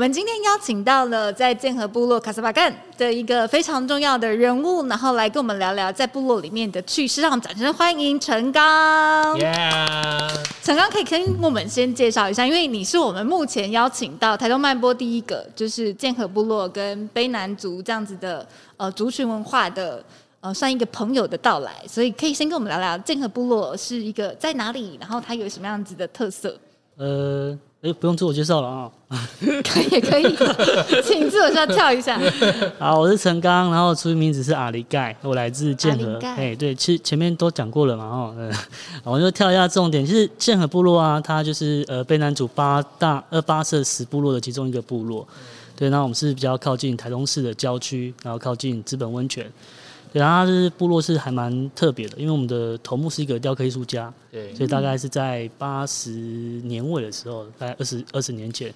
们今天邀请到了在剑河部落卡斯巴干的一个非常重要的人物，然后来跟我们聊聊在部落里面的趣事。让我们掌声欢迎陈刚。Yeah，陈刚可以跟我们先介绍一下，因为你是我们目前邀请到台东慢播第一个，就是剑河部落跟卑南族这样子的呃族群文化的呃算一个朋友的到来，所以可以先跟我们聊聊剑河部落是一个在哪里，然后它有什么样子的特色。呃。哎，不用自我介绍了啊！可以可以，请自我介绍跳一下。好，我是陈刚，然后出名字是阿里盖，我来自剑河。哎，对，其实前面都讲过了嘛，哦，嗯，我就跳一下重点，就是剑河部落啊，它就是呃卑南族八大二八社十部落的其中一个部落。对，那我们是比较靠近台东市的郊区，然后靠近资本温泉。对，然后它是部落是还蛮特别的，因为我们的头目是一个雕刻艺术家，对，所以大概是在八十年尾的时候，大概二十二十年前，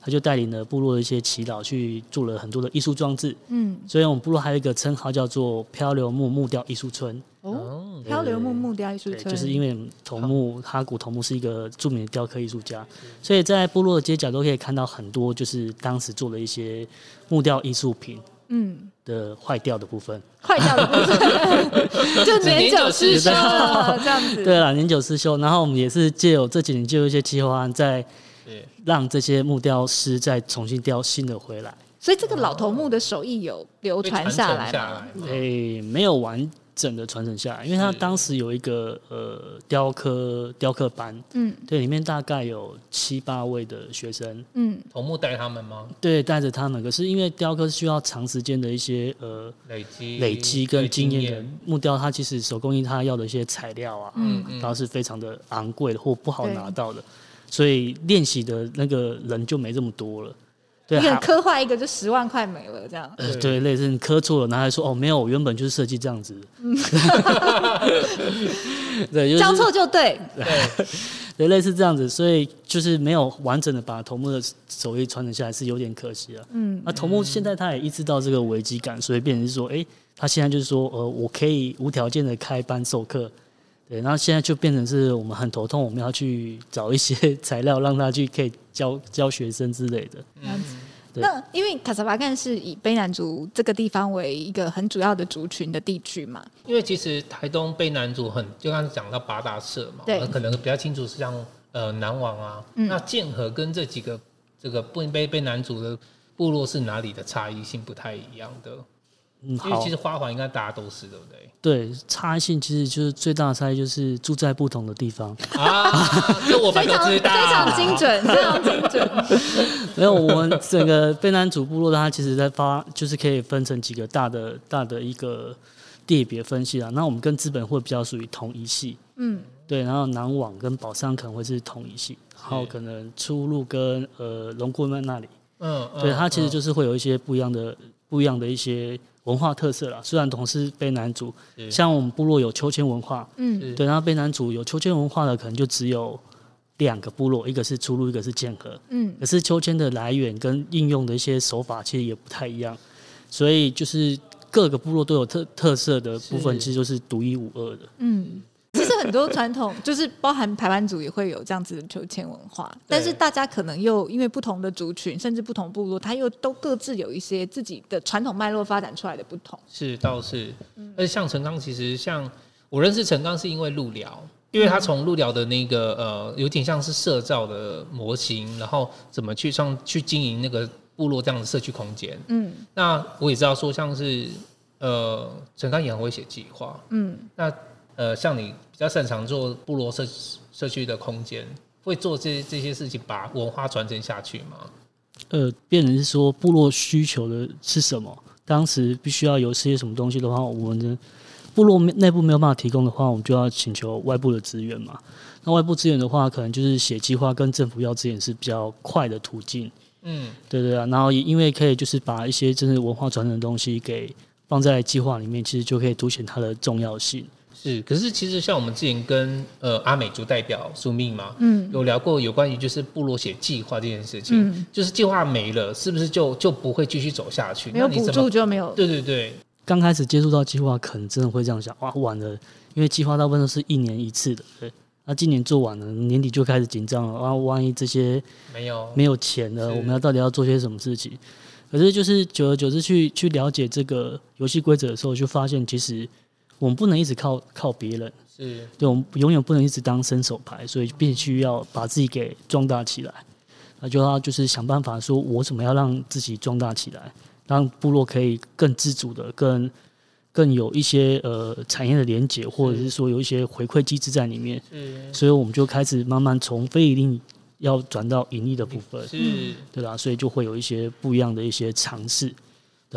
他就带领了部落的一些耆老去做了很多的艺术装置，嗯，所以我们部落还有一个称号叫做漂流木木雕艺术村。哦，漂流木木雕艺术村，就是因为头目哈古头目是一个著名的雕刻艺术家，所以在部落的街角都可以看到很多就是当时做的一些木雕艺术品。嗯的坏掉的部分，坏掉的部分，就年久失修了这样子。对了，年久失修，然后我们也是借有这几年，借有一些计划，在让这些木雕师再重新雕新的回来。所以这个老头木的手艺有流传下来吗？诶，没有完。整的传承下来，因为他当时有一个呃雕刻雕刻班，嗯，对，里面大概有七八位的学生，嗯，头目带他们吗？对，带着他们。可是因为雕刻需要长时间的一些呃累积累积跟经验的木雕，它其实手工艺它要的一些材料啊，嗯，然后是非常的昂贵的或不好拿到的，所以练习的那个人就没这么多了。对，你刻坏一个就十万块没了，这样。呃，对，类似你刻错了，然后还说哦，没有，我原本就是设计这样子。嗯，对，就是、交错就对。对，类似这样子，所以就是没有完整的把头目的手艺传承下来，是有点可惜啊。嗯，那头目现在他也意识到这个危机感，所以变成是说，哎，他现在就是说，呃，我可以无条件的开班授课。对，然后现在就变成是我们很头痛，我们要去找一些 材料让他去可以教教学生之类的。嗯，那因为卡萨巴干是以卑南族这个地方为一个很主要的族群的地区嘛。因为其实台东卑南族很，就刚才讲到八大社嘛，对，可能比较清楚是像呃南王啊，嗯、那剑河跟这几个这个卑卑卑南族的部落是哪里的差异性不太一样的？嗯，因为其实花环应该大家都是对不对？对，差异性其实就是最大的差异就是住在不同的地方啊，这我们都知道，非常精准，非常精准。没有，我们整个卑南主部落，它其实在发，就是可以分成几个大的大的一个地别分析啊。那我们跟资本会比较属于同一系，嗯，对。然后南网跟宝山可能会是同一系，然后可能出入跟呃龙姑们那里，嗯，对，它其实就是会有一些不一样的不一样的一些。文化特色啦，虽然同是卑南族，像我们部落有秋千文化，嗯，对，然后卑南族有秋千文化的可能就只有两个部落，一个是出入，一个是剑河，嗯，可是秋千的来源跟应用的一些手法其实也不太一样，所以就是各个部落都有特特色的部分，其实就是独一无二的，嗯。很多传统 就是包含排湾族也会有这样子的秋千文化，但是大家可能又因为不同的族群，甚至不同部落，它又都各自有一些自己的传统脉络发展出来的不同。是倒是，而且像陈刚，其实像我认识陈刚是因为路聊，因为他从鹿寮的那个呃，有点像是社造的模型，然后怎么去上去经营那个部落这样的社区空间。嗯，那我也知道说像是呃，陈刚也很会写计划。嗯，那。呃，像你比较擅长做部落社社区的空间，会做这这些事情，把文化传承下去吗？呃，变成是说部落需求的是什么？当时必须要有些什么东西的话，我们的部落内部没有办法提供的话，我们就要请求外部的资源嘛。那外部资源的话，可能就是写计划跟政府要资源是比较快的途径。嗯，对对啊。然后也因为可以就是把一些真正文化传承的东西给放在计划里面，其实就可以凸显它的重要性。是，可是其实像我们之前跟呃阿美族代表苏命嘛，嗯，有聊过有关于就是部落写计划这件事情，嗯，就是计划没了，是不是就就不会继续走下去？没有补助就没有。对对对，刚开始接触到计划，可能真的会这样想，哇，完了，因为计划大部分都是一年一次的，对，那今年做完了，年底就开始紧张了，啊，万一这些没有没有钱了，我们要到底要做些什么事情？可是就是久而久之去去了解这个游戏规则的时候，就发现其实。我们不能一直靠靠别人，是对，我们永远不能一直当伸手牌，所以必须要把自己给壮大起来。那就要就是想办法说，我怎么样让自己壮大起来，让部落可以更自主的、更更有一些呃产业的连结，或者是说有一些回馈机制在里面。是，所以我们就开始慢慢从非盈利要转到盈利的部分，是，对吧？所以就会有一些不一样的一些尝试。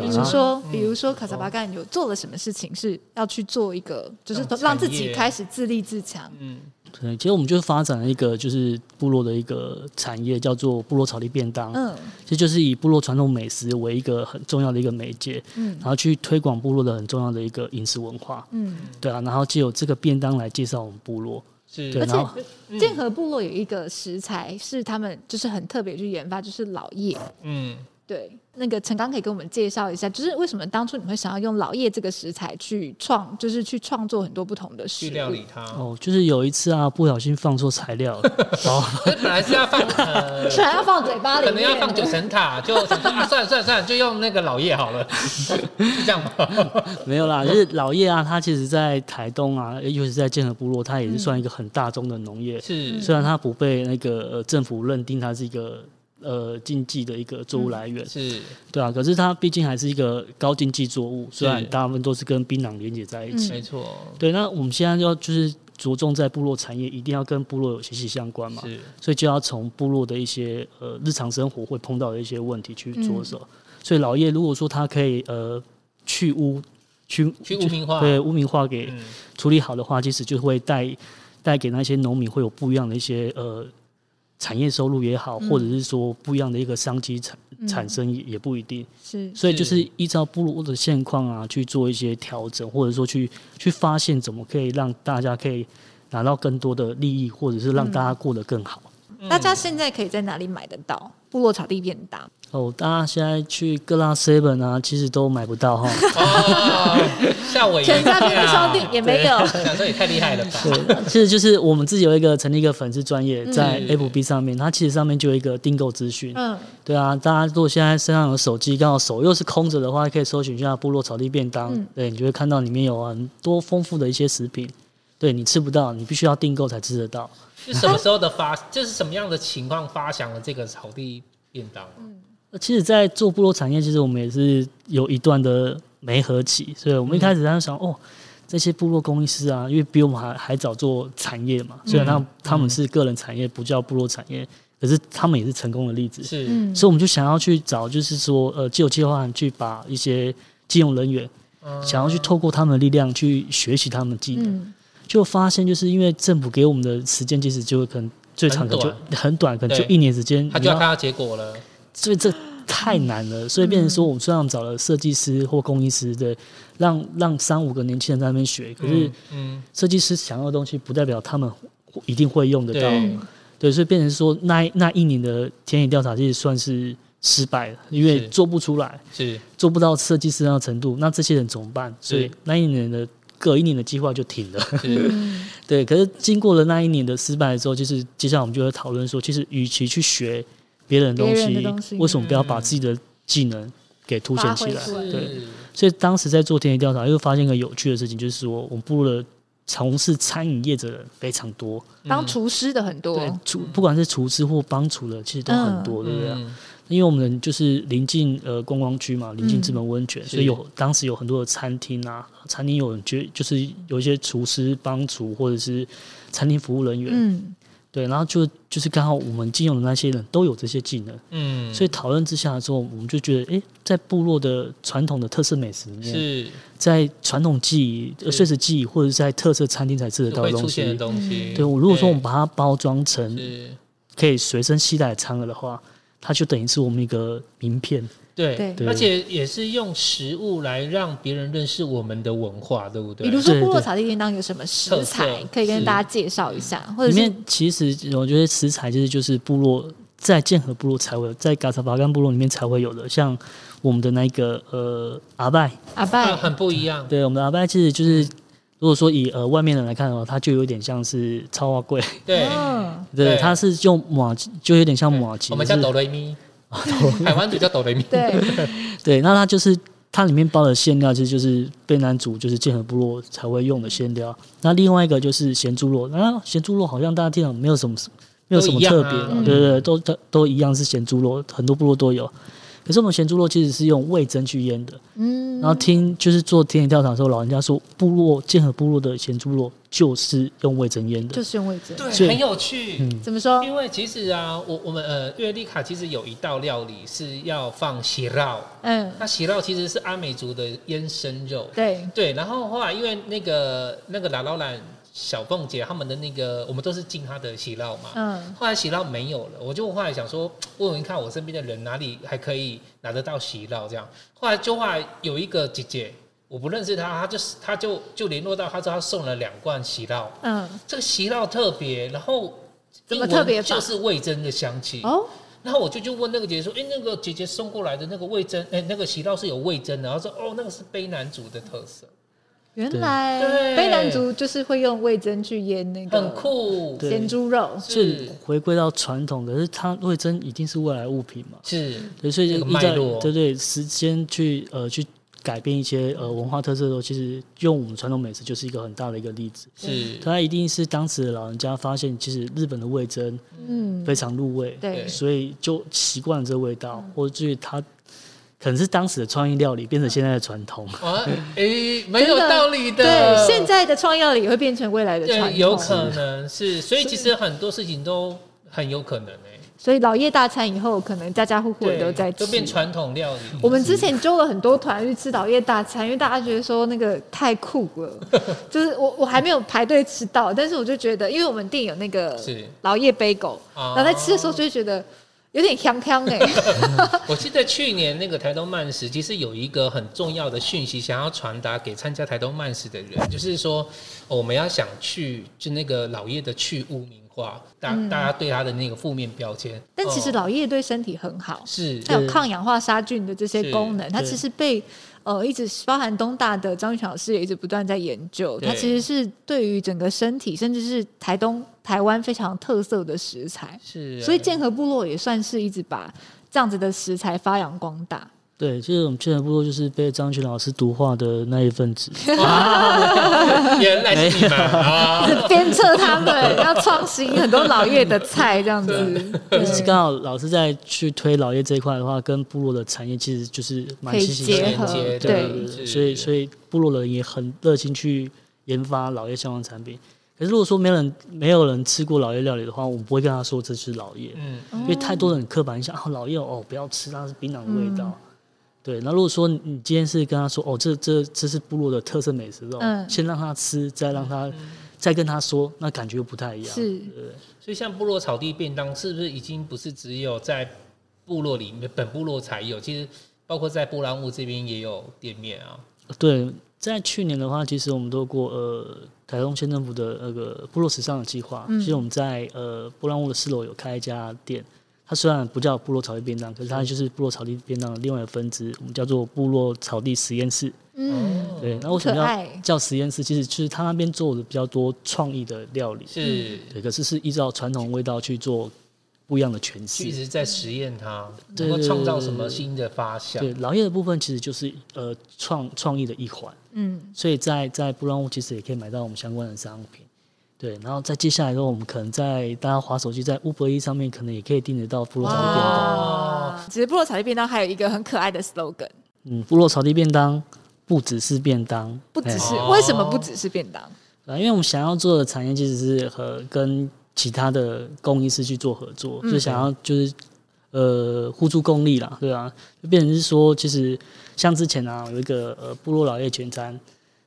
比如说，比如说卡萨巴干有做了什么事情，是要去做一个，就是让自己开始自立自强。嗯，对，其实我们就是发展了一个，就是部落的一个产业，叫做部落草地便当。嗯，其实就是以部落传统美食为一个很重要的一个媒介，嗯，然后去推广部落的很重要的一个饮食文化。嗯，对啊，然后借由这个便当来介绍我们部落。是，而且剑河部落有一个食材是他们就是很特别去研发，就是老叶。嗯。对，那个陈刚可以跟我们介绍一下，就是为什么当初你会想要用老叶这个食材去创，就是去创作很多不同的食物。去料理它。哦，就是有一次啊，不小心放错材料了。哦，本来是要放，呃，本来要放嘴巴里，可能要放九层塔，就想说啊，算了算了算了，就用那个老叶好了，是这样吗？没有啦，就是老叶啊，它其实在台东啊，尤其是在建和部落，它也是算一个很大宗的农业。是、嗯，虽然它不被那个、呃、政府认定它是一个。呃，经济的一个作物来源、嗯、是，对啊，可是它毕竟还是一个高经济作物，虽然大部分都是跟槟榔连接在一起，没错。对，那我们现在要就是着重在部落产业，一定要跟部落有息息相关嘛，是，所以就要从部落的一些呃日常生活会碰到的一些问题去着手。嗯、所以老叶如果说他可以呃去污去去污名化，对污名化给处理好的话，其实就会带带给那些农民会有不一样的一些呃。产业收入也好，或者是说不一样的一个商机产产生也也不一定。是，所以就是依照部落的现况啊去做一些调整，或者说去去发现怎么可以让大家可以拿到更多的利益，或者是让大家过得更好。嗯、大家现在可以在哪里买得到？部落草地便当？哦，大家现在去各大 seven 啊，其实都买不到哈。吓我一跳！全家便利商店也没有。想说也太厉害了吧？对，其实就是我们自己有一个成立一个粉丝专业在 FB 上面，它其实上面就有一个订购资讯。嗯，对啊，大家如果现在身上有手机，刚好手又是空着的话，可以搜寻一下部落草地便当。嗯，对，你就会看到里面有很多丰富的一些食品。对，你吃不到，你必须要订购才吃得到。是什么时候的发？就是什么样的情况发想了这个草地便当？嗯。其实，在做部落产业，其实我们也是有一段的没合期，所以我们一开始在想，哦，这些部落工艺师啊，因为比我们还还早做产业嘛，虽然他他们是个人产业，不叫部落产业，可是他们也是成功的例子。是，所以我们就想要去找，就是说，呃，既有计划去把一些技用人员，想要去透过他们的力量去学习他们的技能，就发现就是因为政府给我们的时间，其实就可能最长的就很短，可能就一年时间，他就要看到结果了。所以这太难了，所以变成说，我们虽然找了设计师或工艺师，对，让让三五个年轻人在那边学，可是，嗯，设计师想要的东西，不代表他们一定会用得到，对，对，所以变成说，那那一年的田野调查其实算是失败了，因为做不出来，是做不到设计师那程度，那这些人怎么办？所以那一年的隔一年的计划就停了，对。可是经过了那一年的失败之后，就是接下来我们就会讨论说，其实与其去学。别人的东西，东西为什么不要把自己的技能给凸显起来？对，所以当时在做田野调查，又发现一个有趣的事情，就是说我们部落的从事餐饮业者的人非常多，当厨师的很多，对，厨不管是厨师或帮厨的，其实都很多，对不对？因为我们就是临近呃观光区嘛，临近知本温泉，所以有当时有很多的餐厅啊，餐厅有人觉就是有一些厨师帮厨或者是餐厅服务人员，对，然后就就是刚好我们经由的那些人都有这些技能，嗯，所以讨论之下的时候，我们就觉得，哎，在部落的传统的特色美食里面，是在传统技艺、碎石技艺或者是在特色餐厅才吃得到的东西。的东西对，我如果说我们把它包装成可以随身携带的餐盒的话，它就等于是我们一个名片。对，对而且也是用食物来让别人认识我们的文化，对不对？比如说部落草地叮当有什么食材可以跟大家介绍一下？或者里面其实我觉得食材就是就是部落在剑河部落才会有，在嘎查巴干部落里面才会有的，像我们的那个呃阿拜阿拜很不一样。对，我们的阿拜其实就是如果说以呃外面人来看的话，它就有点像是超花贵。对，对，它是用马就有点像马吉。我们叫哆来咪。台湾就叫哆来咪。对 对，那它就是它里面包的馅料，其实就是卑南族就是剑河部落才会用的馅料。那另外一个就是咸猪肉，那咸猪肉好像大家听到没有什么没有什么特别的，啊、对对对，都都都一样是咸猪肉，很多部落都有。可是我们咸猪肉其实是用味噌去腌的，嗯，然后听就是做田野调查的时候，老人家说部落剑河部落的咸猪肉就是用味噌腌的，就是用味噌，对，很有趣。嗯，怎么说？因为其实啊，我我们呃，月丽卡其实有一道料理是要放血酪，嗯，那血酪其实是阿美族的腌生肉，对对。然后后来因为那个那个姥姥兰。小凤姐他们的那个，我们都是进他的喜 lau 嘛。嗯。后来喜 lau 没有了，我就后来想说，问问看我身边的人哪里还可以拿得到喜 lau 这样。后来就后来有一个姐姐，我不认识她，她就是她就就联络到，她说她送了两罐喜 lau。嗯。这个喜 lau 特别，然后怎么特别？就是味噌的香气。哦。然后我就就问那个姐姐说，哎，那个姐姐送过来的那个味噌，哎，那个喜 lau 是有味噌的，然后说，哦，那个是卑南族的特色。原来卑南族就是会用味噌去腌那个很酷。咸猪肉，是。回归到传统，可是它味噌一定是外来物品嘛，是，所以就依照对对时间去呃去改变一些呃文化特色的时候，其实用我们传统美食就是一个很大的一个例子，是，它一定是当时的老人家发现，其实日本的味噌嗯。非常入味，对，所以就习惯了这个味道，或者至于它。可能是当时的创意料理变成现在的传统啊？哎，没有道理的。对，现在的创意料理也会变成未来的传统，有可能是。所以其实很多事情都很有可能哎。所以老叶大餐以后，可能家家户户都在吃，都变传统料理。我们之前揪了很多团去吃老叶大餐，因为大家觉得说那个太酷了，就是我我还没有排队吃到，但是我就觉得，因为我们店有那个老叶杯狗，然后在吃的时候就会觉得。有点香香哎！我记得去年那个台东慢食，其实有一个很重要的讯息想要传达给参加台东慢食的人，就是说我们要想去就那个老叶的去污名化，大大家对他的那个负面标签。但其实老叶对身体很好，是它有抗氧化杀菌的这些功能，它其实被。呃，一直包含东大的张玉强老师也一直不断在研究，它其实是对于整个身体，甚至是台东、台湾非常特色的食材。是、啊，所以剑河部落也算是一直把这样子的食材发扬光大。对，其实我们俱乐部落就是被张群老师毒化的那一份子。原来是你们啊！鞭策他们要创新很多老叶的菜，这样子。就是刚好老师在去推老叶这一块的话，跟部落的产业其实就是蛮息息相关的。对，所以所以部落人也很热心去研发老叶相关产品。可是如果说没有人没有人吃过老叶料理的话，我们不会跟他说这是老叶。嗯，因为太多人刻板印象啊，老叶哦不要吃，它是槟榔的味道。对，那如果说你今天是跟他说，哦，这这这是部落的特色美食肉，嗯，先让他吃，再让他，再跟他说，那感觉又不太一样。是，对。所以像部落草地便当，是不是已经不是只有在部落里面本部落才有？其实包括在波兰屋这边也有店面啊。对，在去年的话，其实我们都过呃台东县政府的那个部落时尚的计划，嗯，其实我们在呃布拉乌的四楼有开一家店。它虽然不叫部落草地便当，可是它就是部落草地便当的另外一个分支，我们叫做部落草地实验室。嗯，对。那为什么要叫实验室？其实就是他那边做的比较多创意的料理。是。对，可是是依照传统味道去做不一样的诠释。一直在实验它，能够创造什么新的发想。对，老叶的部分其实就是呃创创意的一环。嗯。所以在在布朗屋其实也可以买到我们相关的商品。对，然后再接下来的话，我们可能在大家滑手机，在 Uber Eats 上面，可能也可以订得到部落草地便当。其实部落草地便当还有一个很可爱的 slogan。嗯，部落草地便当不只是便当，不只是，为什么不只是便当？啊，因为我们想要做的产业其实是和跟其他的供应师去做合作，就想要就是呃互助共利啦，对啊，就变成是说，其实像之前啊有一个呃部落老爷全餐。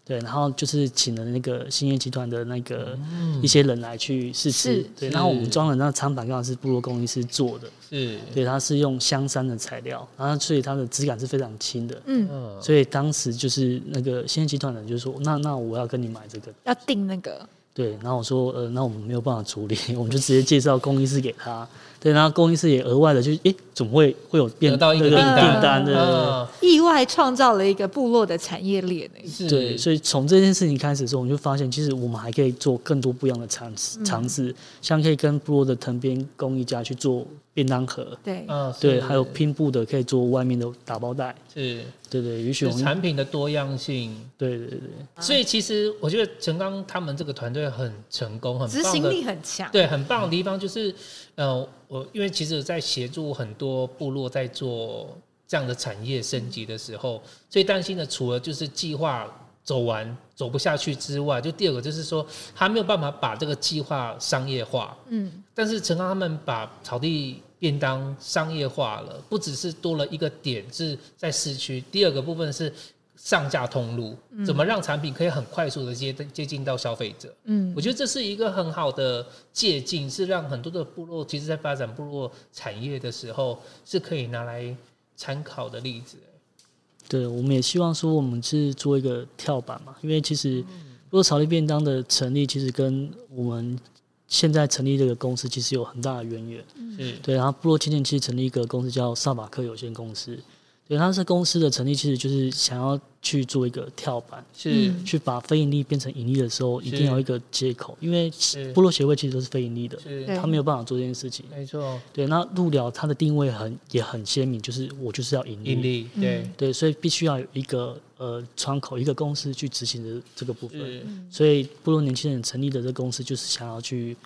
对，然后就是请了那个兴业集团的那个一些人来去试吃，对，然后我们装的那个餐盘刚好是部落工艺师做的，是，对，它是用香山的材料，然后所以它的质感是非常轻的，嗯，所以当时就是那个兴业集团的人就说，那那我要跟你买这个，要订那个，对，然后我说，呃，那我们没有办法处理，我们就直接介绍工艺师给他。对，然后工艺师也额外的就，诶，怎么会会有变到一个订单？订单的意外创造了一个部落的产业链。是对，所以从这件事情开始的时候，我们就发现，其实我们还可以做更多不一样的尝试，尝试、嗯、像可以跟部落的藤编工艺家去做。便当盒，对，嗯，对，还有拼布的，可以做外面的打包袋，是，对对，允许产品的多样性，对对对。所以其实我觉得陈刚他们这个团队很成功，很执行力很强，对，很棒的地方就是，呃，我因为其实，在协助很多部落在做这样的产业升级的时候，最担心的除了就是计划走完走不下去之外，就第二个就是说，他没有办法把这个计划商业化，嗯。但是陈刚他们把草地便当商业化了，不只是多了一个点是在市区，第二个部分是上架通路，怎么让产品可以很快速的接接近到消费者？嗯，我觉得这是一个很好的借镜，是让很多的部落其实在发展部落产业的时候是可以拿来参考的例子。对，我们也希望说我们是做一个跳板嘛，因为其实部落草地便当的成立，其实跟我们。现在成立这个公司其实有很大的渊源，嗯，对，然后部落青年其实成立一个公司叫萨马克有限公司，对，它是公司的成立其实就是想要去做一个跳板，是。去把非盈利变成盈利的时候，一定要一个接口，因为部落协会其实都是非盈利的，他没有办法做这件事情，没错，对，那鹿寮它的定位很也很鲜明，就是我就是要盈利，盈利，对。对，所以必须要有一个呃窗口，一个公司去执行的这个部分，所以部落年轻人成立的这个公司就是想要去。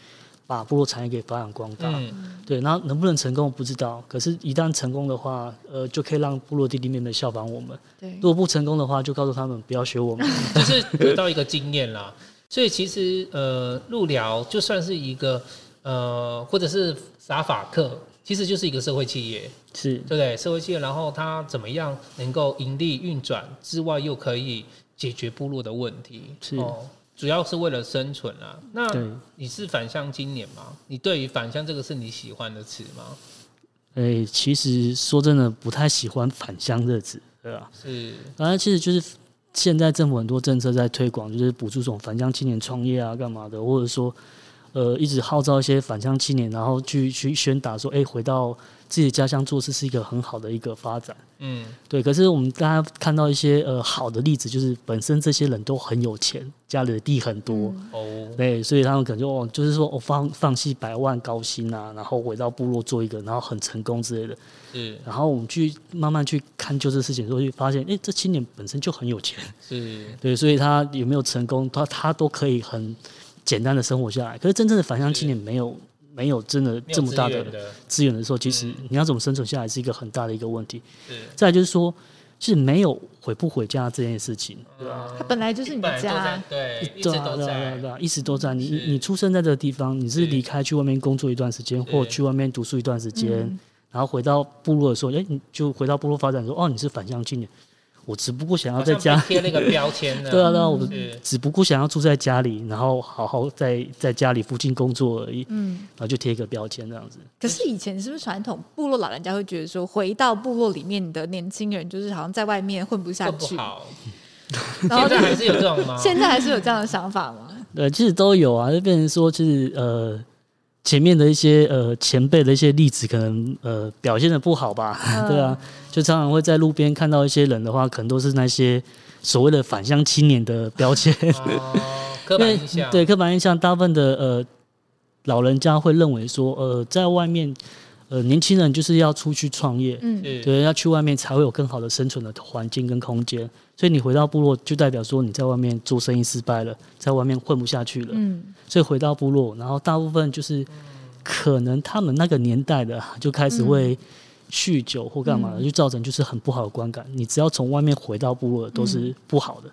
把部落产业给发扬光大，嗯、对，然后能不能成功我不知道，可是，一旦成功的话，呃，就可以让部落弟弟妹妹效仿我们。对，如果不成功的话，就告诉他们不要学我们，就是得到一个经验啦。所以其实，呃，鹿寮就算是一个，呃，或者是撒法克，其实就是一个社会企业，是对不对？社会企业，然后它怎么样能够盈利运转之外，又可以解决部落的问题，是。哦主要是为了生存啊。那你是返乡青年吗？你对于返乡这个是你喜欢的词吗？哎、欸，其实说真的，不太喜欢返乡这词，对吧？是，反正其实就是现在政府很多政策在推广，就是补助这种返乡青年创业啊，干嘛的，或者说呃，一直号召一些返乡青年，然后去去宣达说，哎、欸，回到。自己的家乡做事是一个很好的一个发展，嗯，对。可是我们大家看到一些呃好的例子，就是本身这些人都很有钱，家里的地很多，哦、嗯，对，所以他们可能就哦，就是说我、哦、放放弃百万高薪啊，然后回到部落做一个，然后很成功之类的，嗯。然后我们去慢慢去看就这事情的时候，就发现，哎，这青年本身就很有钱，是，对，所以他有没有成功，他他都可以很简单的生活下来。可是真正的返乡青年没有。没有真的这么大的资源的时候，其实你要怎么生存下来是一个很大的一个问题。再就是说，是没有回不回家这件事情，对吧？它本来就是你的家，对，一直都在，对，一直都在。你你出生在这个地方，你是离开去外面工作一段时间，或去外面读书一段时间，然后回到部落的时候，哎，你就回到部落发展说，哦，你是返乡青年。我只不过想要在家贴那个标签，对啊，对啊，我只不过想要住在家里，然后好好在在家里附近工作而已，嗯，然后就贴一个标签这样子。可是以前是不是传统部落老人家会觉得说，回到部落里面的年轻人就是好像在外面混不下去？好，然后现在还是有这种吗？现在还是有这样的想法吗？对，其实都有啊，就变成说，其实呃。前面的一些呃前辈的一些例子，可能呃表现的不好吧，嗯、对啊，就常常会在路边看到一些人的话，可能都是那些所谓的返乡青年的标签，哦、刻板印象，对刻板印象，大部分的呃老人家会认为说，呃在外面。呃，年轻人就是要出去创业，嗯，对，要去外面才会有更好的生存的环境跟空间。所以你回到部落，就代表说你在外面做生意失败了，在外面混不下去了，嗯。所以回到部落，然后大部分就是可能他们那个年代的就开始会酗酒或干嘛的，就造成就是很不好的观感。你只要从外面回到部落，都是不好的，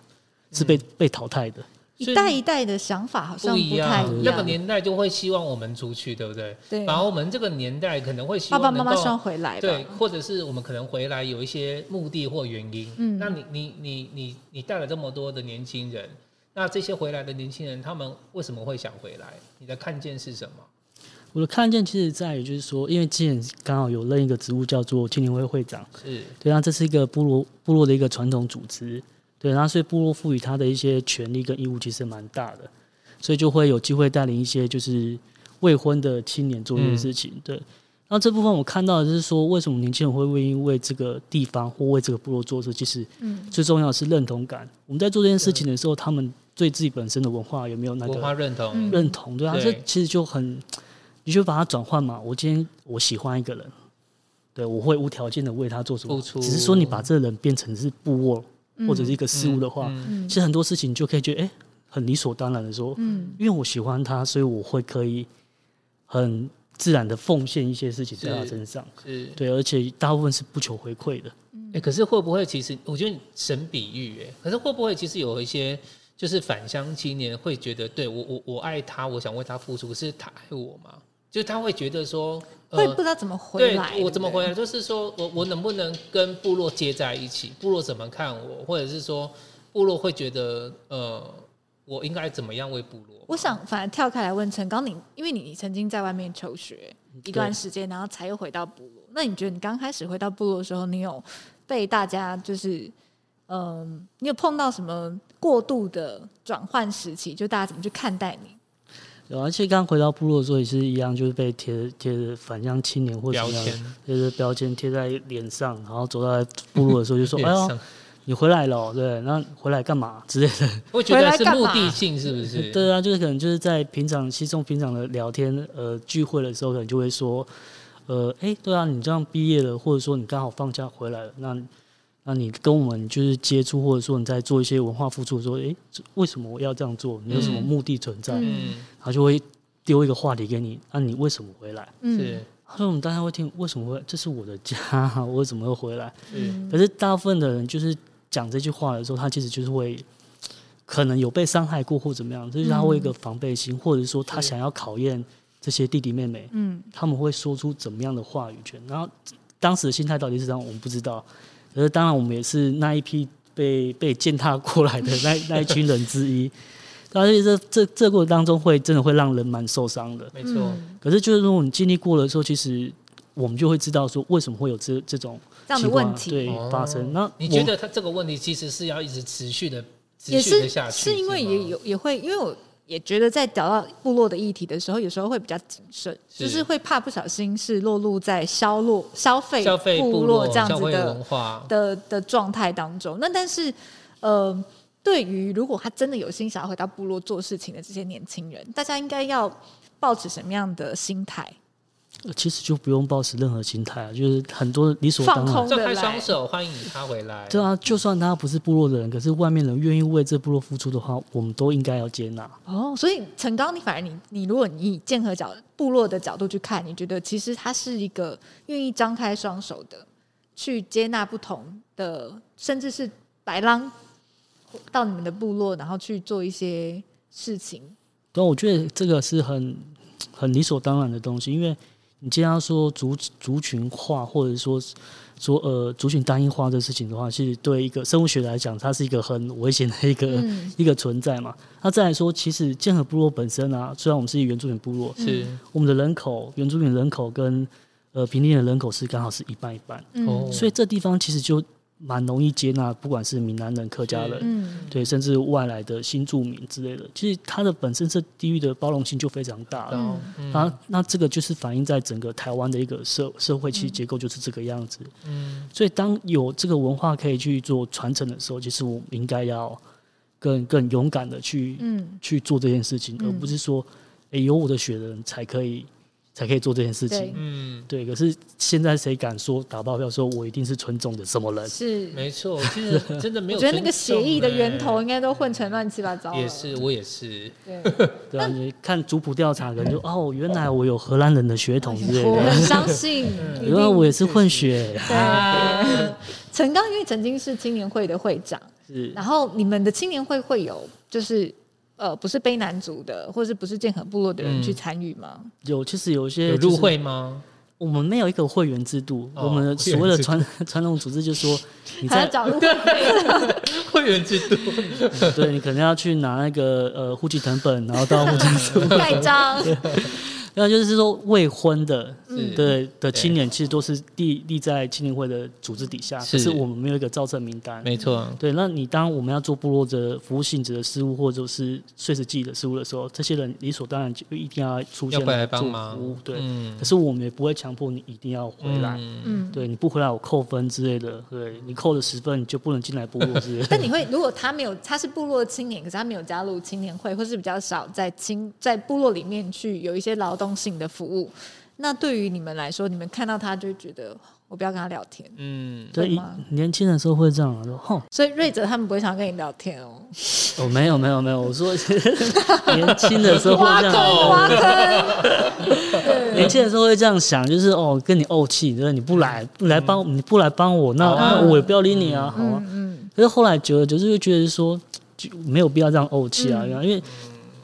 是被被淘汰的。一代一代的想法好像不一太一样。那个年代就会希望我们出去，对不对？对。然后我们这个年代可能会希望爸爸妈妈希望回来，对，或者是我们可能回来有一些目的或原因。嗯。那你你你你你带了这么多的年轻人，那这些回来的年轻人，他们为什么会想回来？你的看见是什么？我的看见其实在于，就是说，因为之前刚好有任一个职务叫做青年会会长，是对啊，这是一个部落部落的一个传统组织。对，然后所以部落赋予他的一些权利跟义务其实蛮大的，所以就会有机会带领一些就是未婚的青年做这件事情。嗯、对，然后这部分我看到的就是说，为什么年轻人会愿意为这个地方或为这个部落做事？其实，嗯最重要的是认同感。我们在做这件事情的时候，他们对自己本身的文化有没有那个文化认同？认同，对啊，这其实就很，你就把它转换嘛。我今天我喜欢一个人，对我会无条件的为他做什么，只是说你把这个人变成是部落。或者是一个事物的话，嗯嗯、其实很多事情就可以觉得哎、欸，很理所当然的说，嗯，因为我喜欢他，所以我会可以很自然的奉献一些事情在他身上，是对，而且大部分是不求回馈的。哎、欸，可是会不会其实我觉得神比喻哎，可是会不会其实有一些就是返乡青年会觉得，对我我我爱他，我想为他付出，可是他爱我吗？就是他会觉得说。会不知道怎么回来，对，我怎么回来？就是说我我能不能跟部落接在一起？部落怎么看我？或者是说部落会觉得呃，我应该怎么样为部落？我想反而跳开来问陈刚，你因为你曾经在外面求学一段时间，然后才又回到部落。那你觉得你刚开始回到部落的时候，你有被大家就是嗯、呃，你有碰到什么过度的转换时期？就大家怎么去看待你？有，而且刚回到部落的时候也是一样，就是被贴贴着返乡青年或者是标签贴在脸上，然后走到部落的时候就说：“ 哎呦，你回来了，对，那回来干嘛之类的？”我觉得是目的性是不是？对啊，就是可能就是在平常稀松平常的聊天呃聚会的时候，可能就会说：“呃，哎、欸，对啊，你这样毕业了，或者说你刚好放假回来了，那。”那你跟我们就是接触，或者说你在做一些文化付出，说，哎，为什么我要这样做？你有什么目的存在？嗯，他就会丢一个话题给你，那、啊、你为什么回来？嗯，他说我们大家会听，为什么会？这是我的家，我为什么会回来？嗯，可是大部分的人就是讲这句话的时候，他其实就是会可能有被伤害过或怎么样，就是他会一个防备心，或者说他想要考验这些弟弟妹妹，嗯，他们会说出怎么样的话语权？然后当时的心态到底是这样，我们不知道。可是当然，我们也是那一批被被践踏过来的 那那一群人之一。而且这这这过程当中，会真的会让人蛮受伤的。没错。可是就是如果你经历过了之后，其实我们就会知道说，为什么会有这这种这样的问题对发生。那你觉得他这个问题其实是要一直持续的，持续的下去，是因为也有也会因为我。也觉得在聊到部落的议题的时候，有时候会比较谨慎，是就是会怕不小心是落入在消落消费部落这样子的的的状态当中。那但是，呃，对于如果他真的有心想要回到部落做事情的这些年轻人，大家应该要抱持什么样的心态？其实就不用抱持任何心态啊，就是很多理所当然，放张开双手欢迎他回来。对啊，就算他不是部落的人，可是外面人愿意为这部落付出的话，我们都应该要接纳。哦，所以陈刚，你反而你你，如果你以剑和角部落的角度去看，你觉得其实他是一个愿意张开双手的，去接纳不同的，甚至是白狼到你们的部落，然后去做一些事情。对，我觉得这个是很很理所当然的东西，因为。你既然要说族族群化，或者说说呃族群单一化这事情的话，其实对一个生物学来讲，它是一个很危险的一个、嗯、一个存在嘛。那再来说，其实剑河部落本身啊，虽然我们是一个原住民部落，是我们的人口原住民人口跟呃平地的人口是刚好是一半一半，嗯、所以这地方其实就。蛮容易接纳，不管是闽南人、客家人，嗯、对，甚至外来的新住民之类的，其实它的本身这地域的包容性就非常大了。嗯、那那这个就是反映在整个台湾的一个社社会其实结构就是这个样子。嗯，所以当有这个文化可以去做传承的时候，其实我们应该要更更勇敢的去、嗯、去做这件事情，而不是说，哎、欸，有我的血的人才可以。才可以做这件事情，嗯，对。可是现在谁敢说打包票说我一定是纯种的什么人？是，没错，其实真的没有。我觉得那个协议的源头应该都混成乱七八糟。也是，我也是。对，对啊，你看族谱调查，可能就哦，原来我有荷兰人的血统之类的。我很相信，原来我也是混血。对，陈刚因为曾经是青年会的会长，是。然后你们的青年会会有就是呃不是卑南族的，或是不是剑河部落的人去参与吗？有，其实有一些有入会吗？我们没有一个会员制度，我们所谓的传 传统组织就是说，你在找入 会员制度，对，你可能要去拿那个呃户籍成本，然后到户籍处盖章。那就是说，未婚的对的青年，其实都是立立在青年会的组织底下，可是我们没有一个造册名单。没错，对。那你当我们要做部落的服务性质的事务，或者是岁时祭的事务的时候，这些人理所当然就一定要出现来帮忙做服务。对。可是我们也不会强迫你一定要回来。嗯。对，你不回来，我扣分之类的。对，你扣了十分，你就不能进来部落之类的。但你会，如果他没有，他是部落青年，可是他没有加入青年会，或是比较少在青在部落里面去有一些劳动性的服务，那对于你们来说，你们看到他就觉得我不要跟他聊天，嗯，对吗？年轻的时候会这样说，吼，所以瑞哲他们不会想跟你聊天哦。哦，没有没有没有，我说 年轻的时候会这样，挖坑，对 年轻的时候会这样想，就是哦，跟你怄气，就是你不来不来帮你不来帮我，那那我也不要理你啊，好啊。嗯，可是后来久了久之就觉得说，就没有必要这样怄气啊，因为。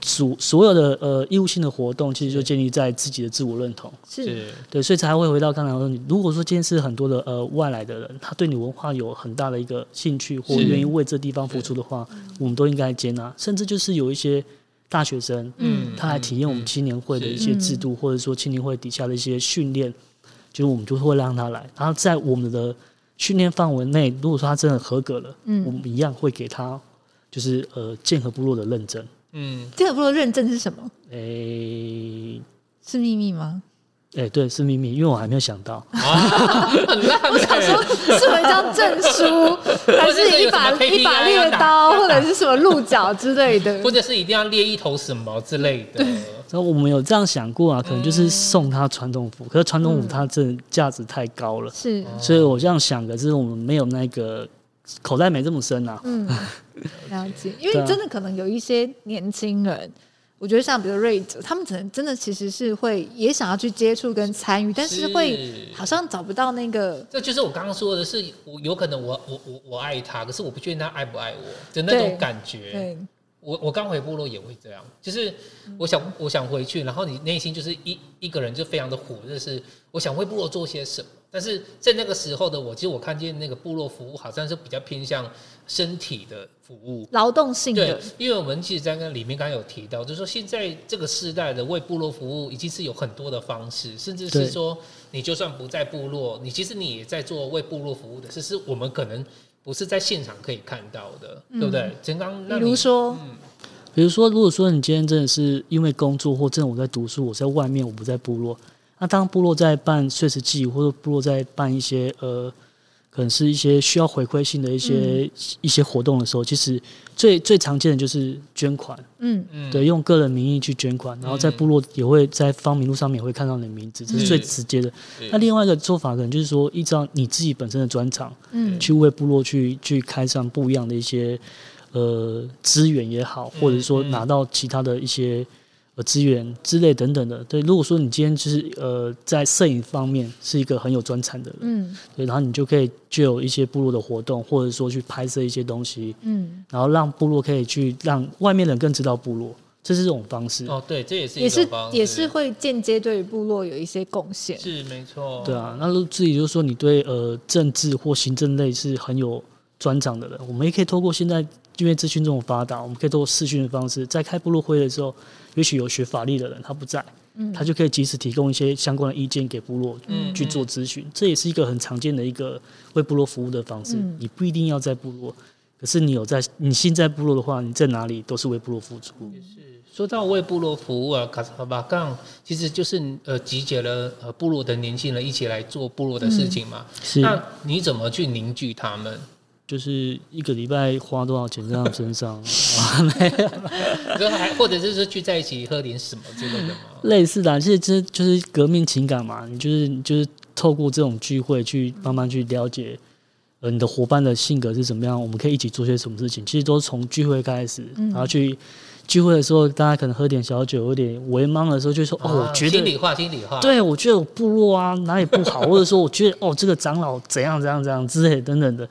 所所有的呃义务性的活动，其实就建立在自己的自我认同，是。对，所以才会回到刚才说，你如果说今天是很多的呃外来的人，他对你文化有很大的一个兴趣，或愿意为这地方付出的话，我们都应该接纳。甚至就是有一些大学生，嗯，他来体验我们青年会的一些制度，或者说青年会底下的一些训练，就是我们就会让他来，然后在我们的训练范围内，如果说他真的合格了，嗯，我们一样会给他就是呃剑河部落的认证。嗯，这个部落认证是什么？诶、欸，是秘密吗？哎、欸，对，是秘密，因为我还没有想到。啊、我想说，是有一张证书，还是一把一把猎刀，或者是什么鹿角之类的，或者是一定要猎一头什么之类的。然后我们有这样想过啊，可能就是送他传统服，嗯、可是传统服它这价值太高了，是，所以我这样想的，是我们没有那个。口袋没这么深啊。嗯，了解。因为真的可能有一些年轻人，我觉得像比如瑞哲，他们可能真的其实是会也想要去接触跟参与，但是会好像找不到那个。这就是我刚刚说的是，我有可能我我我我爱他，可是我不确定他爱不爱我的那种感觉。对。我我刚回部落也会这样，就是我想我想回去，然后你内心就是一一个人就非常的火，就是我想为部落做些什么。但是在那个时候的我，其实我看见那个部落服务好像是比较偏向身体的服务，劳动性的。对，因为我们其实在那里面刚刚有提到，就是说现在这个时代的为部落服务已经是有很多的方式，甚至是说你就算不在部落，你其实你也在做为部落服务的只，是我们可能。不是在现场可以看到的，嗯、对不对？陈刚，比如说，嗯，比如说，如果说你今天真的是因为工作或真的我在读书，我在外面，我不在部落，那当部落在办碎石祭，或者部落在办一些呃。可能是一些需要回馈性的一些、嗯、一些活动的时候，其实最最常见的就是捐款，嗯。嗯，对，用个人名义去捐款，然后在部落也会在方名录上面也会看到你的名字，这是最直接的。嗯、那另外一个做法可能就是说，依照你自己本身的专长，嗯，去为部落去去开上不一样的一些呃资源也好，或者说拿到其他的一些。资源之类等等的，对。如果说你今天就是呃，在摄影方面是一个很有专长的人，嗯，对，然后你就可以就有一些部落的活动，或者说去拍摄一些东西，嗯，然后让部落可以去让外面人更知道部落，这是这种方式。哦，对，这也是一种方式，也是也是会间接对部落有一些贡献，是没错。对啊，那如果自己就是说你对呃政治或行政类是很有专长的人，我们也可以透过现在因为资讯这种发达，我们可以透过视讯的方式，在开部落会的时候。也许有学法律的人他不在，嗯，他就可以及时提供一些相关的意见给部落去做咨询，嗯，这也是一个很常见的一个为部落服务的方式。嗯，你不一定要在部落，可是你有在，你现在部落的话，你在哪里都是为部落付出。是说到为部落服务啊，卡萨巴杠其实就是呃集结了呃部落的年轻人一起来做部落的事情嘛。嗯，是。那你怎么去凝聚他们？就是一个礼拜花多少钱在他们身上？没有，还或者就是聚在一起喝点什么之类的吗？类似的，其实这就是革命情感嘛。你就是就是透过这种聚会去慢慢去了解，呃，你的伙伴的性格是怎么样，我们可以一起做些什么事情。其实都是从聚会开始，然后去聚会的时候，大家可能喝点小酒，有点微茫的时候，就说：“哦，我觉得心里话，心里话。”对，我觉得我部落啊哪里不好，或者说我觉得哦，这个长老怎样怎样怎样之类等等的。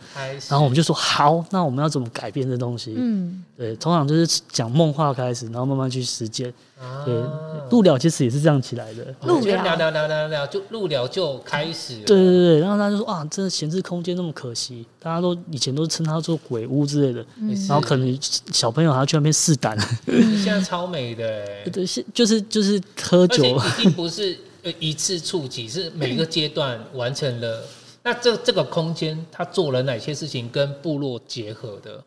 然后我们就说：“好，那我们要怎么改变这东西？”嗯，对，通常就是讲梦话开始，然后慢慢去实践。对，路聊其实也是这样起来的。路聊聊聊聊聊就路聊就开始。对对对，然后他就说：“啊，这个闲置空间那么可惜，大家都以前都称它做鬼屋之类的。”然后可能小朋友还要去那边试胆。现在超美的，对，是就是就是喝酒，一定不是一次触及，是每个阶段完成了。那这这个空间，他做了哪些事情跟部落结合的？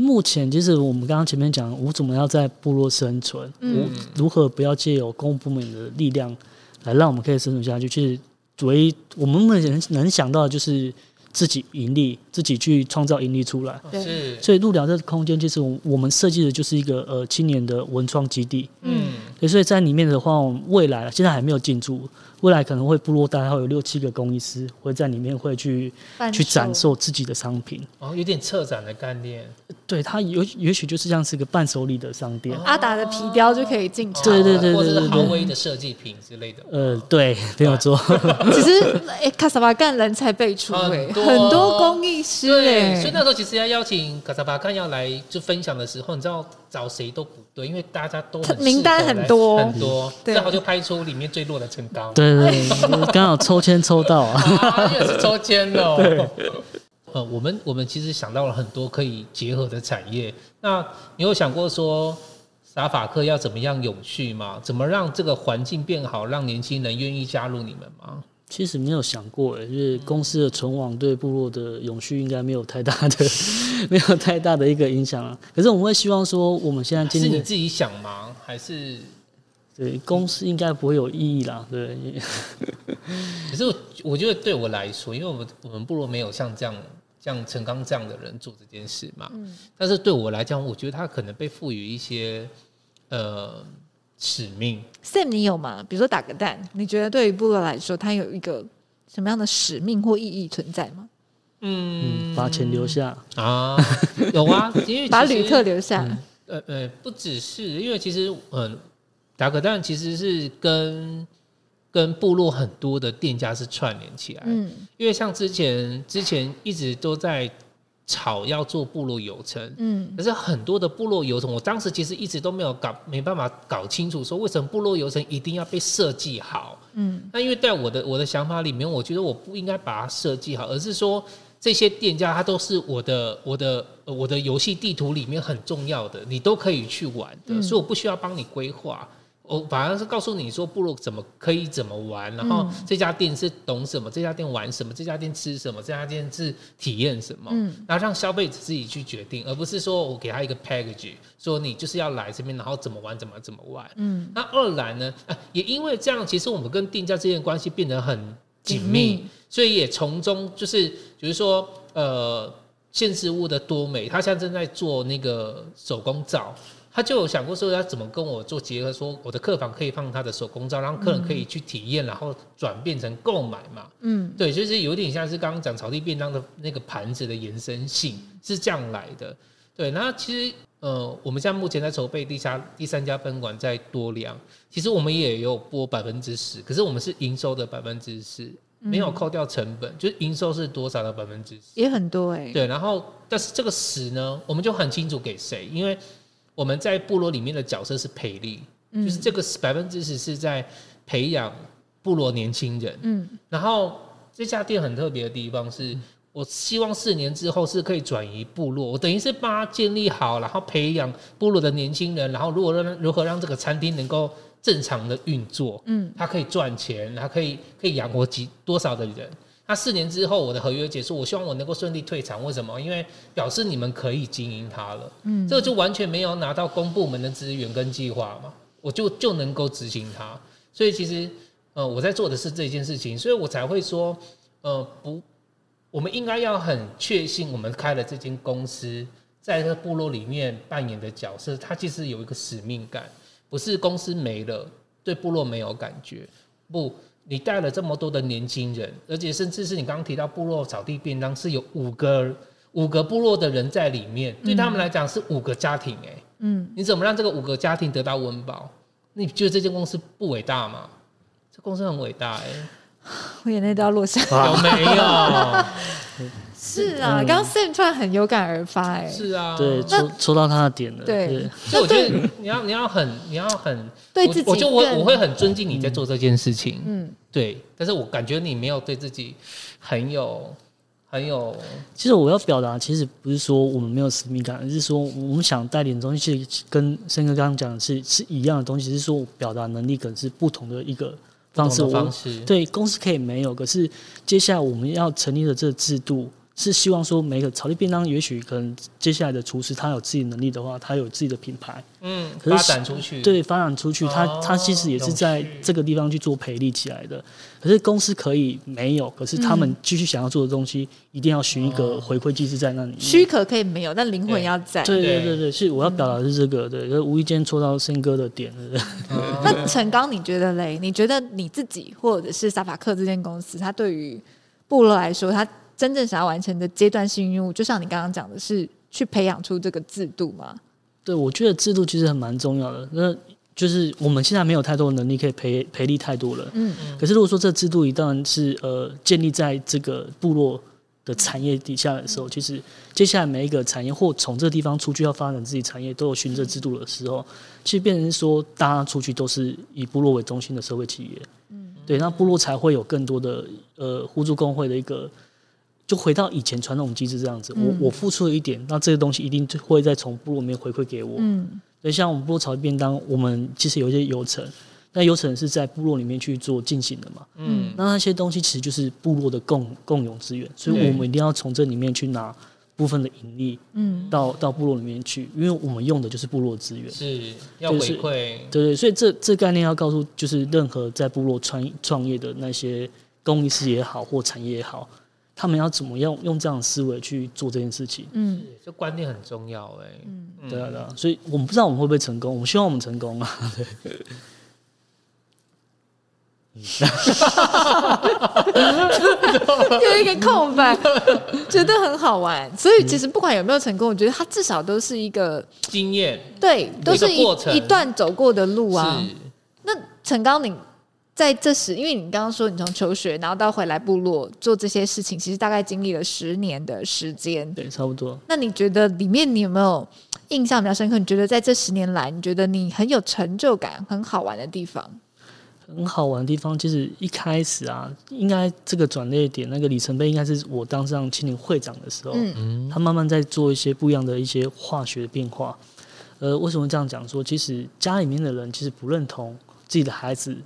目前其实我们刚刚前面讲，我怎么要在部落生存，嗯，如何不要借由公务部门的力量来让我们可以生存下去，其实唯一我们目前能想到的就是自己盈利，自己去创造盈利出来。是，所以路聊这个空间，其实我我们设计的就是一个呃青年的文创基地。嗯，所以在里面的话，我们未来现在还没有进驻。未来可能会部落大概会有六七个工艺师会在里面会去去展售自己的商品哦，有点策展的概念。对，它有也许就是像是一个伴手礼的商店，阿达的皮雕就可以进场，对对对对对，或者是豪威的设计品之类的。呃，对，没有错。其实哎，卡萨巴干人才辈出哎，很多工艺师哎，所以那时候其实要邀请卡萨巴干要来就分享的时候，你知道找谁都不对，因为大家都名单很多很多，正好就拍出里面最弱的陈刚。对。对，刚好抽签抽到啊，啊！也是抽签哦。呃，我们我们其实想到了很多可以结合的产业。那你有想过说，撒法克要怎么样永续吗？怎么让这个环境变好，让年轻人愿意加入你们吗？其实没有想过，哎，就是公司的存亡对部落的永续应该没有太大的，没有太大的一个影响啊。可是我们会希望说，我们现在今天是你自己想吗？还是？对，公司应该不会有意义啦。对，可是我我觉得对我来说，因为我们我们部落没有像这样像陈刚这样的人做这件事嘛。嗯。但是对我来讲，我觉得他可能被赋予一些呃使命。Sam，你有吗？比如说打个蛋，你觉得对于部落来说，他有一个什么样的使命或意义存在吗？嗯，把钱留下啊，有啊，因为 把旅客留下。嗯、呃呃，不只是因为其实嗯。呃打个蛋其实是跟跟部落很多的店家是串联起来，嗯，因为像之前之前一直都在吵要做部落游程，嗯，可是很多的部落游程，我当时其实一直都没有搞，没办法搞清楚说为什么部落游程一定要被设计好，嗯，那因为在我的我的想法里面，我觉得我不应该把它设计好，而是说这些店家它都是我的我的我的游戏地图里面很重要的，你都可以去玩的，嗯，所以我不需要帮你规划。我反而是告诉你说部落怎么可以怎么玩，然后这家店是懂什么，这家店玩什么，这家店吃什么，这家店是体验什么，嗯，然后让消费者自己去决定，而不是说我给他一个 package，说你就是要来这边，然后怎么玩怎么怎么玩，嗯，那二来呢，也因为这样，其实我们跟店家之间的关系变得很紧密，所以也从中就是，比如说呃，现实物的多美，他现在正在做那个手工皂。他就有想过说要怎么跟我做结合，说我的客房可以放他的手工皂，让客人可以去体验，然后转变成购买嘛。嗯，对，就是有点像是刚刚讲草地便当的那个盘子的延伸性是这样来的。对，那其实呃，我们现在目前在筹备第三第三家分馆在多良，其实我们也有拨百分之十，可是我们是营收的百分之十，没有扣掉成本，就是营收是多少的百分之十，也很多哎、欸。对，然后但是这个十呢，我们就很清楚给谁，因为。我们在部落里面的角色是培力，嗯、就是这个百分之十是在培养部落年轻人。嗯，然后这家店很特别的地方是，我希望四年之后是可以转移部落，我等于是帮他建立好，然后培养部落的年轻人，然后如果让如何让这个餐厅能够正常的运作，嗯，它可以赚钱，它可以可以养活几多少的人。那四年之后，我的合约结束，我希望我能够顺利退场。为什么？因为表示你们可以经营它了。嗯，这个就完全没有拿到公部门的资源跟计划嘛，我就就能够执行它。所以其实，呃，我在做的是这件事情，所以我才会说，呃，不，我们应该要很确信，我们开了这间公司，在这个部落里面扮演的角色，它其实有一个使命感，不是公司没了，对部落没有感觉，不。你带了这么多的年轻人，而且甚至是你刚刚提到部落草地便当是有五个五个部落的人在里面，对他们来讲是五个家庭哎、欸，嗯，你怎么让这个五个家庭得到温饱？你觉得这间公司不伟大吗？这公司很伟大哎、欸，我眼泪都要落下来。有没有？是啊，刚刚 Sam 突然很有感而发哎、欸。是啊，对，戳戳到他的点了。对，对 所以我觉得你要你要很你要很 对自己，我就我我会很尊敬你在做这件事情。嗯，对，但是我感觉你没有对自己很有。很有，其实我要表达，其实不是说我们没有使命感，而是说我们想带点东西，其实跟森哥刚刚讲的是是一样的东西，只是说表达能力可能是不同的一个方式。方式对公司可以没有，可是接下来我们要成立的这个制度。是希望说每个草地便当，也许可能接下来的厨师他有自己能力的话，他有自己的品牌，嗯，可是发展出去，对，发展出去，他、哦、他其实也是在这个地方去做培力起来的。可是公司可以没有，可是他们继续想要做的东西，一定要寻一个回馈机制在那里。躯壳可以没有，但灵魂要在。对对对对，是我要表达的是这个，对，就无意间戳到森哥的点 陈刚，你觉得嘞？你觉得你自己或者是萨法克这间公司，它对于部落来说，它真正想要完成的阶段性任务，就像你刚刚讲的，是去培养出这个制度吗？对，我觉得制度其实很蛮重要的。那就是我们现在没有太多的能力可以培培力太多了。嗯嗯。可是如果说这制度一旦是呃建立在这个部落的产业底下的时候，其实接下来每一个产业或从这个地方出去要发展自己产业都有循着制度的时候，其实变成说大家出去都是以部落为中心的社会企业。嗯。对，那部落才会有更多的呃互助工会的一个。就回到以前传统机制这样子，嗯、我我付出了一点，那这个东西一定会再从部落里面回馈给我。嗯，所以像我们部落草地便当，我们其实有一些流程，那流程是在部落里面去做进行的嘛。嗯，那那些东西其实就是部落的共共有资源，所以我们一定要从这里面去拿部分的盈利，嗯，到到部落里面去，因为我们用的就是部落资源，是要回馈，就是、对，对对，所以这这概念要告诉，就是任何在部落创创业的那些公益事业也好或产业也好。他们要怎么样用这样的思维去做这件事情？嗯，这观念很重要哎。嗯，对啊，对啊。所以我们不知道我们会不会成功，我们希望我们成功啊。对。有一个空白，觉得很好玩。所以其实不管有没有成功，我觉得它至少都是一个经验。对，都是一一段走过的路啊。那陈刚，你。在这时，因为你刚刚说你从求学，然后到回来部落做这些事情，其实大概经历了十年的时间。对，差不多。那你觉得里面你有没有印象比较深刻？你觉得在这十年来，你觉得你很有成就感、很好玩的地方？很好玩的地方，其实一开始啊，应该这个转捩点，那个里程碑，应该是我当上青年会长的时候。嗯，他慢慢在做一些不一样的一些化学的变化。呃，为什么这样讲？说其实家里面的人其实不认同自己的孩子。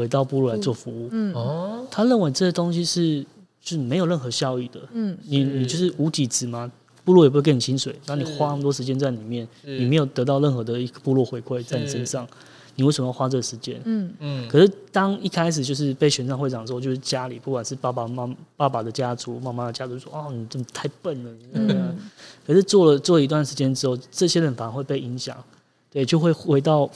回到部落来做服务，嗯，哦，他认为这些东西是就是没有任何效益的，嗯，你你就是无底值吗？部落也不会给你薪水，那你花那么多时间在里面，你没有得到任何的一个部落回馈在你身上，你为什么要花这个时间？嗯嗯。可是当一开始就是被选上会长之后，就是家里不管是爸爸妈爸爸的家族、妈妈的家族说，哦，你真的太笨了，嗯。可是做了做了一段时间之后，这些人反而会被影响，对，就会回到。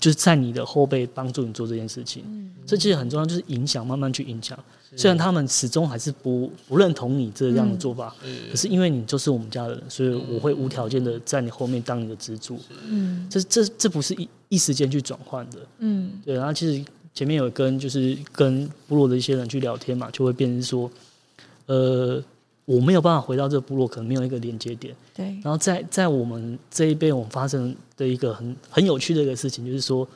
就是在你的后背帮助你做这件事情，嗯，这其实很重要，就是影响，慢慢去影响。虽然他们始终还是不不认同你这样的做法，嗯，可是因为你就是我们家的人，所以我会无条件的在你后面当你的支柱。嗯，这这这不是一一时间去转换的。嗯，对。然后其实前面有跟就是跟部落的一些人去聊天嘛，就会变成说，呃。我没有办法回到这个部落，可能没有一个连接点。对。然后在在我们这一辈，我们发生的一个很很有趣的一个事情，就是说，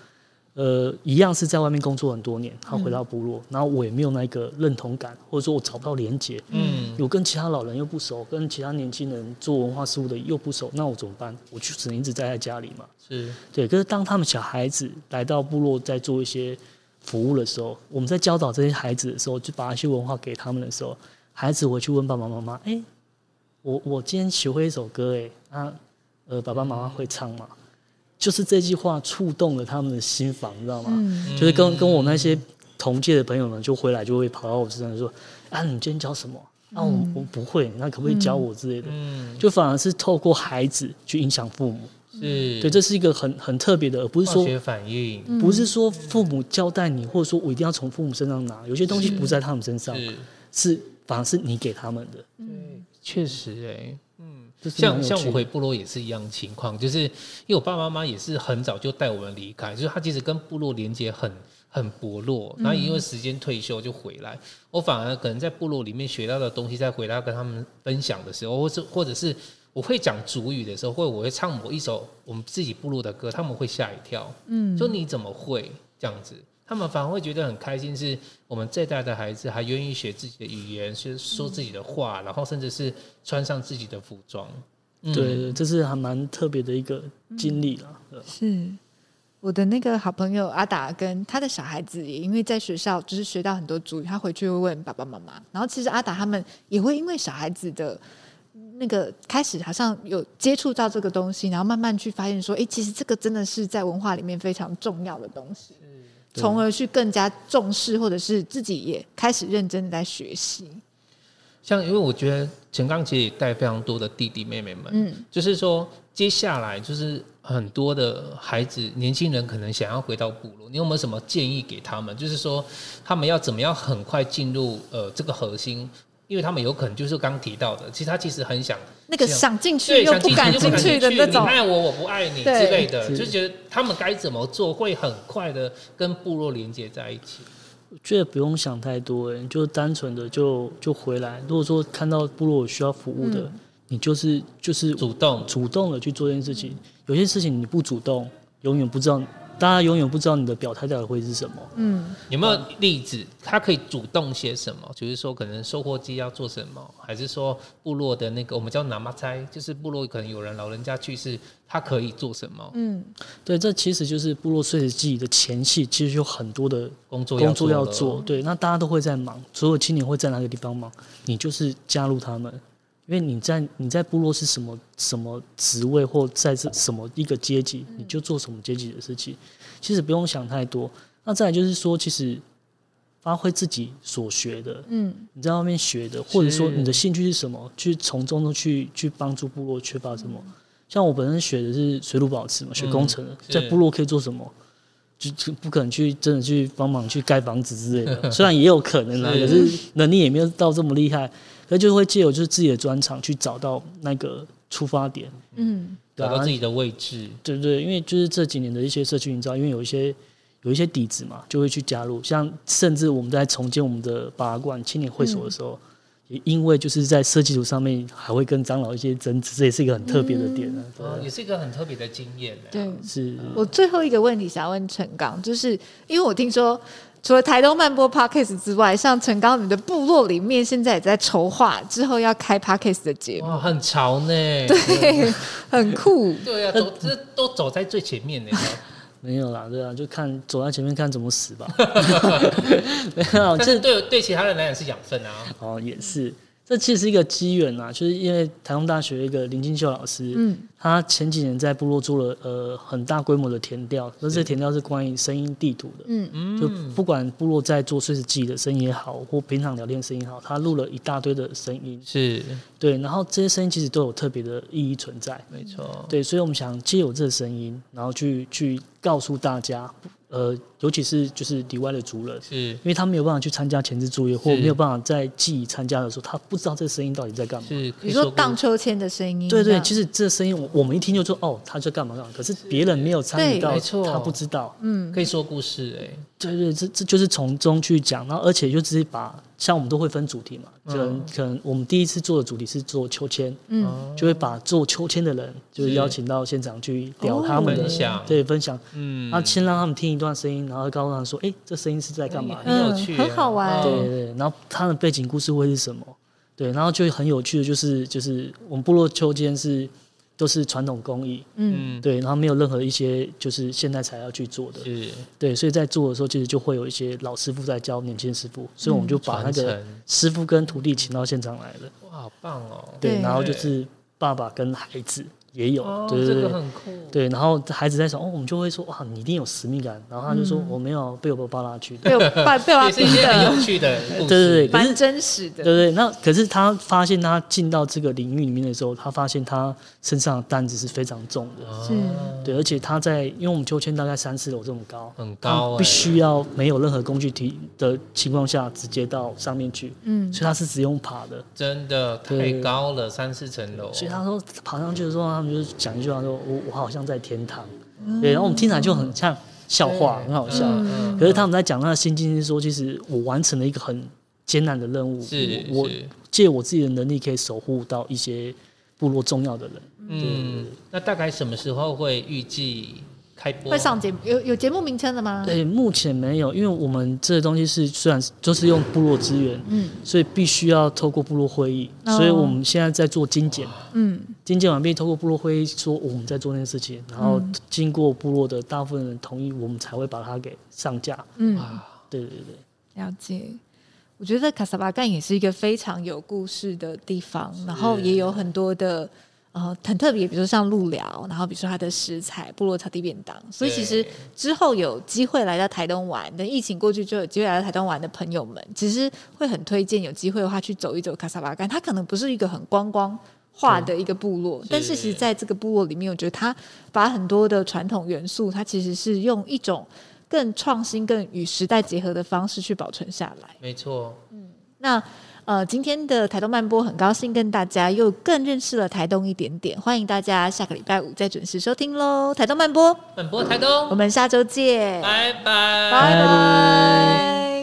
呃，一样是在外面工作很多年，他回到部落，嗯、然后我也没有那个认同感，或者说我找不到连接。嗯。我跟其他老人又不熟，跟其他年轻人做文化事务的又不熟，那我怎么办？我就只能一直待在家里嘛。是。对。可是当他们小孩子来到部落，在做一些服务的时候，我们在教导这些孩子的时候，就把一些文化给他们的时候。孩子回去问爸爸妈妈：“哎、欸，我我今天学会一首歌，哎，啊，呃，爸爸妈妈会唱吗？”就是这句话触动了他们的心房，你知道吗？嗯、就是跟跟我那些同届的朋友们，就回来就会跑到我身上说：“啊，你今天教什么？啊，我我不会，那可不可以教我之类的？”嗯、就反而是透过孩子去影响父母，是对，这是一个很很特别的，而不是说反应，不是说父母交代你，或者说我一定要从父母身上拿，有些东西不在他们身上，是。是反而是你给他们的，对，确实哎、欸，嗯，像像我回部落也是一样情况，就是因为我爸爸妈妈也是很早就带我们离开，就是他其实跟部落连接很很薄弱，然后因为时间退休就回来，我反而可能在部落里面学到的东西，再回来跟他们分享的时候，或是或者是我会讲主语的时候，或者我会唱某一首我们自己部落的歌，他们会吓一跳，嗯，说你怎么会这样子？他们反而会觉得很开心，是我们这代的孩子还愿意学自己的语言，学说自己的话，然后甚至是穿上自己的服装。嗯、对，这是还蛮特别的一个经历了。是我的那个好朋友阿达跟他的小孩子，也因为在学校就是学到很多族语，他回去会问爸爸妈妈。然后其实阿达他们也会因为小孩子的那个开始，好像有接触到这个东西，然后慢慢去发现说，哎，其实这个真的是在文化里面非常重要的东西。从而去更加重视，或者是自己也开始认真的在学习。像因为我觉得陈刚其实也带非常多的弟弟妹妹们，嗯，就是说接下来就是很多的孩子、年轻人可能想要回到部落，你有没有什么建议给他们？就是说他们要怎么样很快进入呃这个核心？因为他们有可能就是刚提到的，其实他其实很想那个想进去又不敢进去的那种，你爱我我不爱你之类的，就觉得他们该怎么做会很快的跟部落连接在一起。我觉得不用想太多，哎，就单纯的就就回来。如果说看到部落有需要服务的，嗯、你就是就是主动主动的去做这件事情。有些事情你不主动，永远不知道。大家永远不知道你的表态到底会是什么。嗯，有没有例子？他可以主动些什么？就是说，可能收获机要做什么，还是说部落的那个我们叫拿妈猜，就是部落可能有人老人家去世，他可以做什么？嗯，对，这其实就是部落岁时祭的前戏，其实有很多的工作工作要做。对，那大家都会在忙，所有青年会在哪个地方忙？你就是加入他们。因为你在你在部落是什么什么职位，或在这什么一个阶级，你就做什么阶级的事情，其实不用想太多。那再来就是说，其实发挥自己所学的，嗯，你在外面学的，或者说你的兴趣是什么，去从中去去帮助部落缺乏什么。像我本身学的是水土保持嘛，学工程的，在部落可以做什么？就就不可能去真的去帮忙去盖房子之类的，虽然也有可能啦，可是能力也没有到这么厉害。可就会借由就是自己的专长去找到那个出发点，嗯，找到自己的位置，对对，因为就是这几年的一些社区营造，因为有一些有一些底子嘛，就会去加入。像甚至我们在重建我们的八罐青年会所的时候，嗯、也因为就是在设计图上面还会跟长老一些争执，这也是一个很特别的点。也是一个很特别的经验。对，是我最后一个问题想要问陈刚，就是因为我听说。除了台东慢播 Podcast 之外，像陈高你的部落里面现在也在筹划之后要开 Podcast 的节目，很潮呢，对，很酷，对啊，走这都走在最前面呢，没有啦，对啊，就看走在前面看怎么死吧，没有，这对对其他人来讲是养分啊，哦，也是。这其实是一个机缘呐，就是因为台东大学一个林金秀老师，嗯，他前几年在部落做了呃很大规模的填调，那这填调是关于声音地图的，嗯。嗯，就不管部落在做岁时祭的声音也好，或平常聊天声音也好，他录了一大堆的声音，是。对，然后这些声音其实都有特别的意义存在，没错，对，所以我们想借由这个声音，然后去去告诉大家。呃，尤其是就是里外的族人，是因为他没有办法去参加前置作业，或没有办法在记忆参加的时候，他不知道这个声音到底在干嘛。是，比如说荡秋千的声音。对对，其实这声音我我们一听就说哦，他在干嘛干嘛，可是别人没有参与到，他不知道。嗯，可以说故事哎、欸。对对，这这就是从中去讲，然后而且就直接把。像我们都会分主题嘛，可能可能我们第一次做的主题是做秋千，嗯，就会把做秋千的人就是邀请到现场去聊他们的分享，对，分享，嗯，然后先让他们听一段声音，然后告诉他们说，哎，这声音是在干嘛？很有趣，很好玩，对对对，然后他的背景故事会是什么？对，然后就很有趣的就是就是我们部落秋千是。都是传统工艺，嗯，对，然后没有任何一些就是现在才要去做的，是，对，所以在做的时候，其实就会有一些老师傅在教年轻师傅，所以我们就把那个师傅跟徒弟请到现场来了，哇，好棒哦，对，然后就是爸爸跟孩子，也有，哦、对对对，这个很酷。对，然后孩子在说，哦，我们就会说，哇，你一定有使命感。然后他就说，我没有，被我爸爸拉去的。被我爸被我爸逼的，很有趣的，对对对，蛮真实的。对对，那可是他发现他进到这个领域里面的时候，他发现他身上的担子是非常重的。是，对，而且他在，因为我们秋千大概三四楼这么高，很高，必须要没有任何工具提的情况下，直接到上面去。嗯，所以他是只用爬的。真的太高了，三四层楼。所以他说爬上去的时候，他们就讲一句话说：“我我好像在天堂。”对，然后我们听起来就很像笑话，很好笑。可是他们在讲那个心境是说，其实我完成了一个很艰难的任务，是我借我自己的能力可以守护到一些部落重要的人。嗯，那大概什么时候会预计？会上节目有有节目名称的吗？对，目前没有，因为我们这个东西是虽然都是用部落资源，嗯，所以必须要透过部落会议，哦、所以我们现在在做精简，嗯，精简完毕，透过部落会议说我们在做那件事情，然后经过部落的大部分人同意，我们才会把它给上架。嗯，对对对，了解。我觉得卡萨巴干也是一个非常有故事的地方，然后也有很多的。呃，很特别，比如说像鹿寮，然后比如说它的食材，部落草地便当，所以其实之后有机会来到台东玩，等疫情过去就有机会来到台东玩的朋友们，其实会很推荐有机会的话去走一走卡萨巴干。它可能不是一个很观光化的一个部落，嗯、但是其实在这个部落里面，我觉得它把很多的传统元素，它其实是用一种更创新、更与时代结合的方式去保存下来。没错，嗯，那。呃，今天的台东漫播很高兴跟大家又更认识了台东一点点，欢迎大家下个礼拜五再准时收听喽！台东漫播，漫播台东，我们下周见，拜拜，拜拜。